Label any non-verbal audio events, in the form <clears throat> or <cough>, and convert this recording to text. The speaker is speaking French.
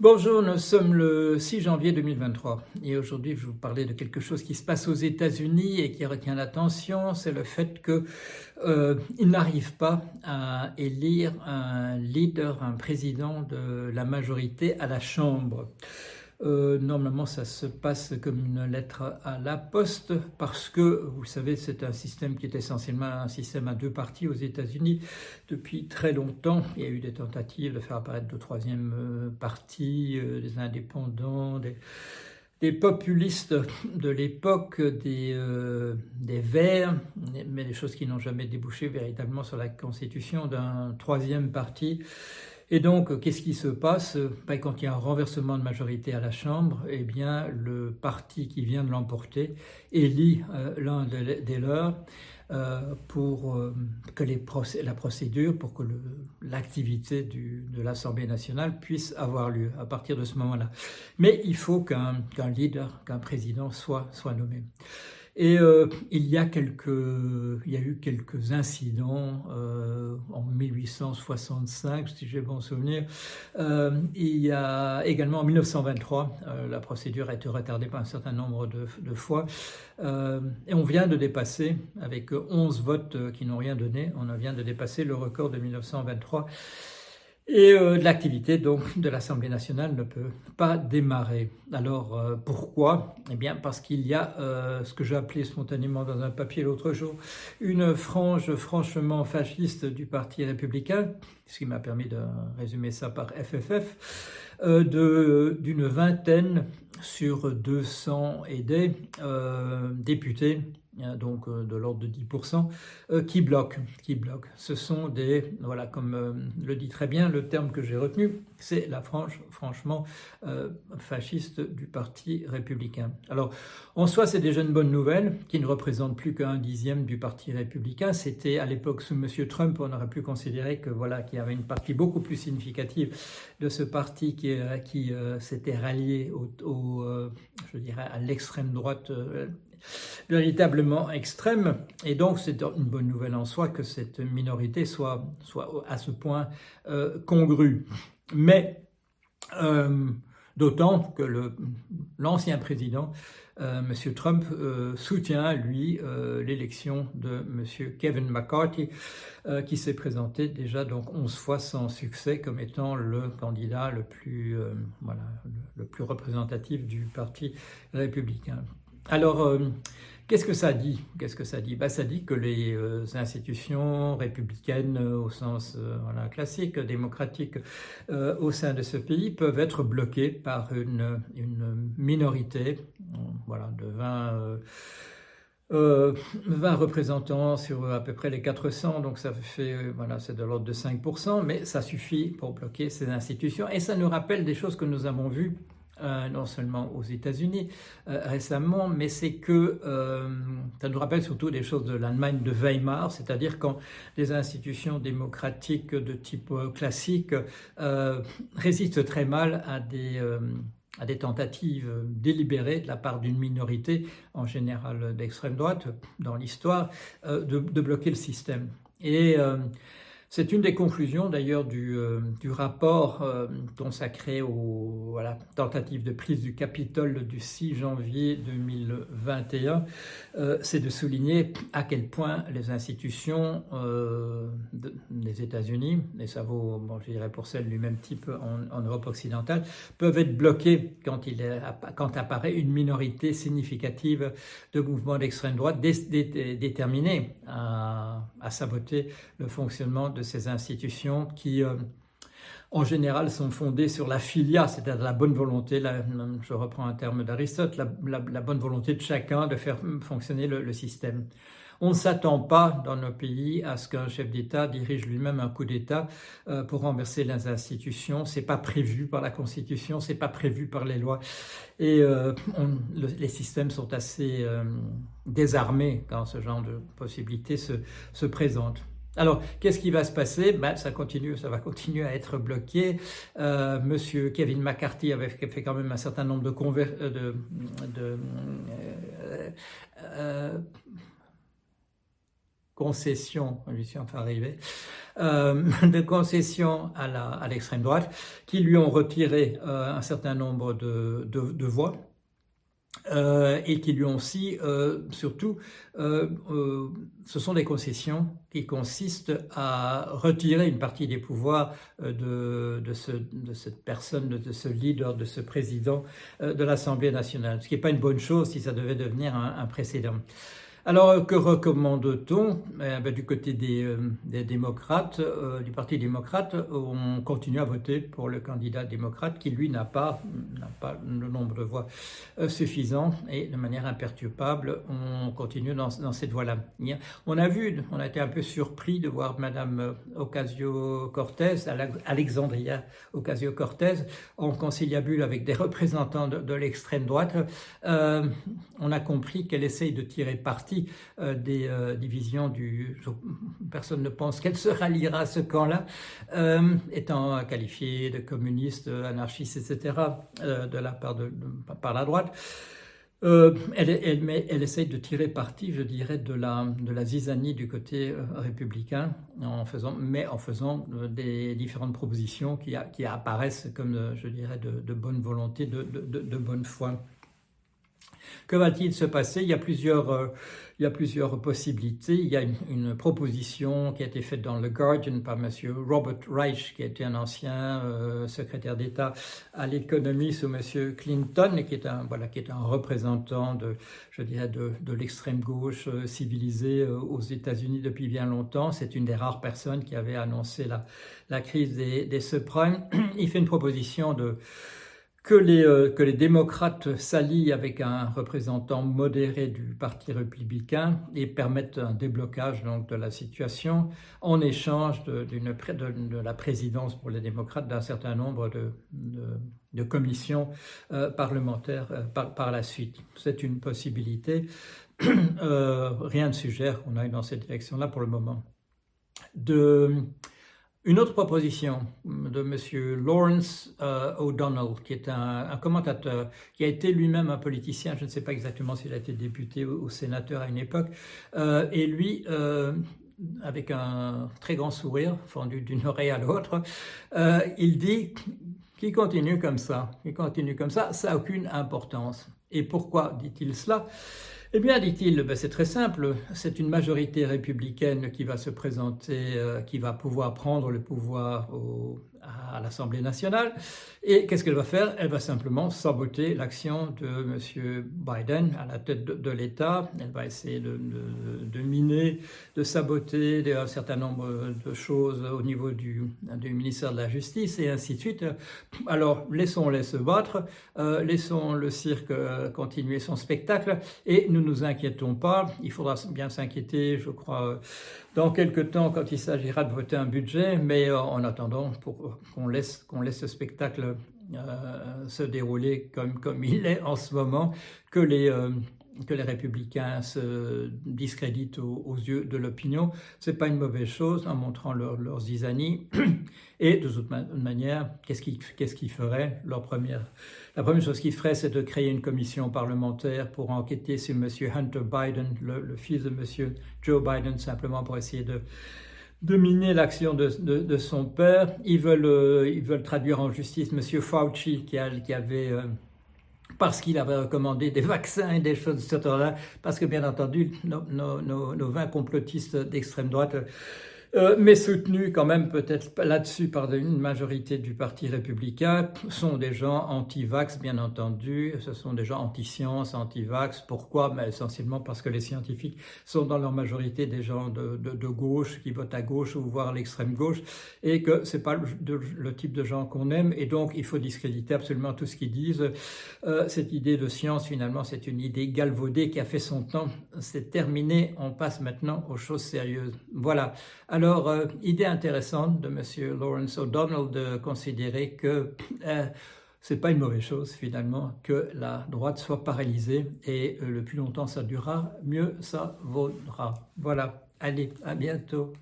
Bonjour, nous sommes le 6 janvier 2023 et aujourd'hui je vais vous parler de quelque chose qui se passe aux États-Unis et qui retient l'attention, c'est le fait qu'ils euh, n'arrivent pas à élire un leader, un président de la majorité à la Chambre. Euh, normalement, ça se passe comme une lettre à la poste parce que, vous savez, c'est un système qui est essentiellement un système à deux parties aux États-Unis depuis très longtemps. Il y a eu des tentatives de faire apparaître de troisième euh, parti, euh, des indépendants, des, populistes de l'époque, des Verts, mais des choses qui n'ont jamais débouché véritablement sur la constitution d'un troisième parti. Et donc, qu'est-ce qui se passe? Ben, Quand il y a un renversement de majorité à la Chambre, eh bien, le parti qui vient de l'emporter élit euh, l'un des leurs euh, pour euh, que la procédure, pour que l'activité de l'Assemblée nationale puisse avoir lieu à partir de ce moment-là. Mais il faut qu'un leader, qu'un président soit, nommé. Et il, y a eu quelques incidents en 1865, si j'ai bon souvenir. Euh, il y a également en 1923, euh, la procédure a été retardée par un certain nombre de, fois. Euh, et on vient de dépasser, avec 11 votes qui n'ont rien donné, on vient de dépasser le record de 1923. Et euh, l'activité donc de l'Assemblée nationale ne peut pas démarrer. Alors euh, pourquoi? Eh bien parce qu'il y a euh, ce que j'ai appelé spontanément dans un papier l'autre jour une frange franchement fasciste du Parti républicain, ce qui m'a permis de résumer ça par FFF, d'une vingtaine sur 200 aidés députés Hein, donc euh, de l'ordre de 10%, euh, qui bloquent, qui bloquent. Ce sont des, voilà, comme euh, le dit très bien le terme que j'ai retenu, c'est la frange, franchement, fasciste du Parti républicain. Alors, en soi, c'est déjà une bonne nouvelle, qui ne représente plus qu'un dixième du Parti républicain. C'était à l'époque sous M. Trump, on aurait pu considérer que voilà, qu'il y avait une partie beaucoup plus significative de ce parti qui, qui s'était rallié au, je dirais, à l'extrême droite véritablement extrême. Et donc, c'est une bonne nouvelle en soi que cette minorité soit, à ce point euh, congrue. Mais, euh, d'autant que l'ancien président, euh, M. Trump, soutient, lui, l'élection de M. Kevin McCarthy, qui s'est présenté déjà donc 11 fois sans succès comme étant le candidat le plus représentatif du Parti républicain. Alors, euh, qu'est-ce que ça dit? Qu'est-ce que ça dit? Bah, Ça dit que les euh, institutions républicaines euh, au sens classique, démocratique, au sein de ce pays peuvent être bloquées par une, minorité voilà, de 20... 20 représentants sur à peu près les 400, donc ça fait, voilà, c'est de l'ordre de 5%, mais ça suffit pour bloquer ces institutions. Et ça nous rappelle des choses que nous avons vues euh, non seulement aux États-Unis euh, récemment, mais c'est que euh, ça nous rappelle surtout des choses de l'Allemagne de Weimar, c'est-à-dire quand des institutions démocratiques de type classique résistent très mal à des tentatives délibérées de la part d'une minorité, en général d'extrême droite, dans l'histoire, de, de, bloquer le système. Et c'est une des conclusions d'ailleurs du, euh, rapport euh, consacré aux, à la tentative de prise du Capitole du 6 janvier 2021, euh, c'est de souligner à quel point les institutions des États-Unis, et ça vaut, je dirais pour celles du même type en, Europe occidentale, peuvent être bloquées quand, apparaît une minorité significative de mouvements d'extrême droite déterminés à, à saboter le fonctionnement de ces institutions qui, euh, en général, sont fondées sur la filia, c'est-à-dire la bonne volonté, je reprends un terme d'Aristote, la, bonne volonté de chacun de faire fonctionner le, système. On ne s'attend pas dans nos pays à ce qu'un chef d'État dirige lui-même un coup d'État euh, pour renverser les institutions. C'est pas prévu par la Constitution, c'est pas prévu par les lois, et euh, les systèmes sont assez désarmés quand ce genre de possibilités se, se. Alors, qu'est-ce qui va se passer? Ben, ça continue, ça va continuer à être bloqué. Euh, Monsieur Kevin McCarthy avait fait quand même un certain nombre de, conver euh, euh, concessions, lui suis enfin arrivé, euh, <laughs> de concessions à l'extrême droite, qui lui ont retiré euh, un certain nombre de, de, voix. Euh, et qui lui ont aussi, surtout, ce sont des concessions qui consistent à retirer une partie des pouvoirs de, de, ce, de cette personne, de, ce leader, de ce président de l'Assemblée nationale, ce qui n'est pas une bonne chose si ça devait devenir un précédent. Alors, que recommande-t-on? Eh ben, Du côté des, euh, démocrates, euh, du Parti démocrate, on continue à voter pour le candidat démocrate qui, lui, n'a pas, le nombre de voix euh, suffisant et de manière imperturbable, on continue dans, cette voie-là. On a vu, on a été un peu surpris de voir Madame Ocasio-Cortez, Alexandria Ocasio-Cortez, en conciliabule avec des représentants de, l'extrême droite. Euh, on a compris qu'elle essaye de tirer parti euh, des euh, divisions du... Personne ne pense qu'elle se ralliera à ce camp-là, euh, étant qualifiée de communiste, anarchiste, etc., de la part de, par la droite. Elle, elle, essaye de tirer parti, je dirais, de la, de la zizanie du côté républicain, mais en faisant des différentes propositions qui, apparaissent comme, je dirais, de, bonne volonté, de bonne foi. Que va-t-il se passer? Il y, a plusieurs, euh, il y a plusieurs possibilités. Il y a une, proposition qui a été faite dans le Guardian par M. Robert Reich, qui était un ancien euh, secrétaire d'État à l'économie sous M. Clinton, et qui est un, voilà, qui est un représentant de, je dirais, de, de l'extrême gauche euh, civilisée aux États-Unis depuis bien longtemps. C'est une des rares personnes qui avait annoncé la, la crise des, des subprimes. <clears throat> Il fait une proposition de que les, euh, que les démocrates s'allient avec un représentant modéré du Parti républicain et permettent un déblocage donc, de la situation en échange de, la présidence pour les démocrates d'un certain nombre de, de commissions euh, parlementaires euh, par, par, la suite. C'est une possibilité. <clears throat> Rien ne suggère qu'on aille dans cette direction-là pour le moment. De, une autre proposition de M. Lawrence euh, O'Donnell, qui est un, commentateur, qui a été lui-même un politicien, je ne sais pas exactement s'il a été député ou, sénateur à une époque, euh, et lui, euh, avec un très grand sourire, fendu d'une oreille à l'autre, il dit qu'il continue comme ça, qu'il continue comme ça, ça n'a aucune importance. Et pourquoi dit-il cela? Eh bien, dit-il, ben c'est très simple, c'est une majorité républicaine qui va se présenter, euh, qui va pouvoir prendre le pouvoir à l'Assemblée nationale. Et qu'est-ce qu'elle va faire? Elle va simplement saboter l'action de M. Biden à la tête de, l'État. Elle va essayer de, de, de saboter un certain nombre de choses au niveau du, ministère de la Justice et ainsi de suite. Alors, laissons-les se battre, euh, laissons le cirque continuer son spectacle et ne nous inquiétons pas. Il faudra bien s'inquiéter, je crois, dans quelques temps quand il s'agira de voter un budget, mais euh, en attendant, qu'on laisse, laisse ce spectacle euh, se dérouler comme, comme il est en ce moment, que les, euh, que les républicains se discréditent aux, yeux de l'opinion, c'est pas une mauvaise chose en montrant leur, leurs zizanies. <clears throat> Et de toute manière, qu'est-ce qu'ils qu'est-ce qu feraient? La première chose qu'ils feraient, c'est de créer une commission parlementaire pour enquêter sur M. Hunter Biden, le, fils de M. Joe Biden, simplement pour essayer de de miner l'action de, de, de, son père. Ils veulent, euh, ils veulent traduire en justice M. Fauci qui, a, qui avait euh, parce qu'il avait recommandé des <laughs> vaccins et des choses de ce genre-là, parce que bien entendu, nos, nos, nos, nos 20 complotistes d'extrême droite euh, mais soutenus quand même peut-être là-dessus par une majorité du Parti républicain, sont des gens anti-vax, bien entendu, ce sont des gens anti-science, anti-vax. Pourquoi? Mais Essentiellement parce que les scientifiques sont dans leur majorité des gens de, gauche, qui votent à gauche ou voire l'extrême gauche, et que c'est pas le, type de gens qu'on aime, et donc il faut discréditer absolument tout ce qu'ils disent. Euh, cette idée de science, finalement, c'est une idée galvaudée qui a fait son temps, c'est terminé, on passe maintenant aux choses sérieuses. Voilà. Alors, euh, idée intéressante de M. Lawrence O'Donnell de considérer que euh, c'est pas une mauvaise chose finalement que la droite soit paralysée et euh, le plus longtemps ça durera, mieux ça vaudra. Voilà, allez, à bientôt.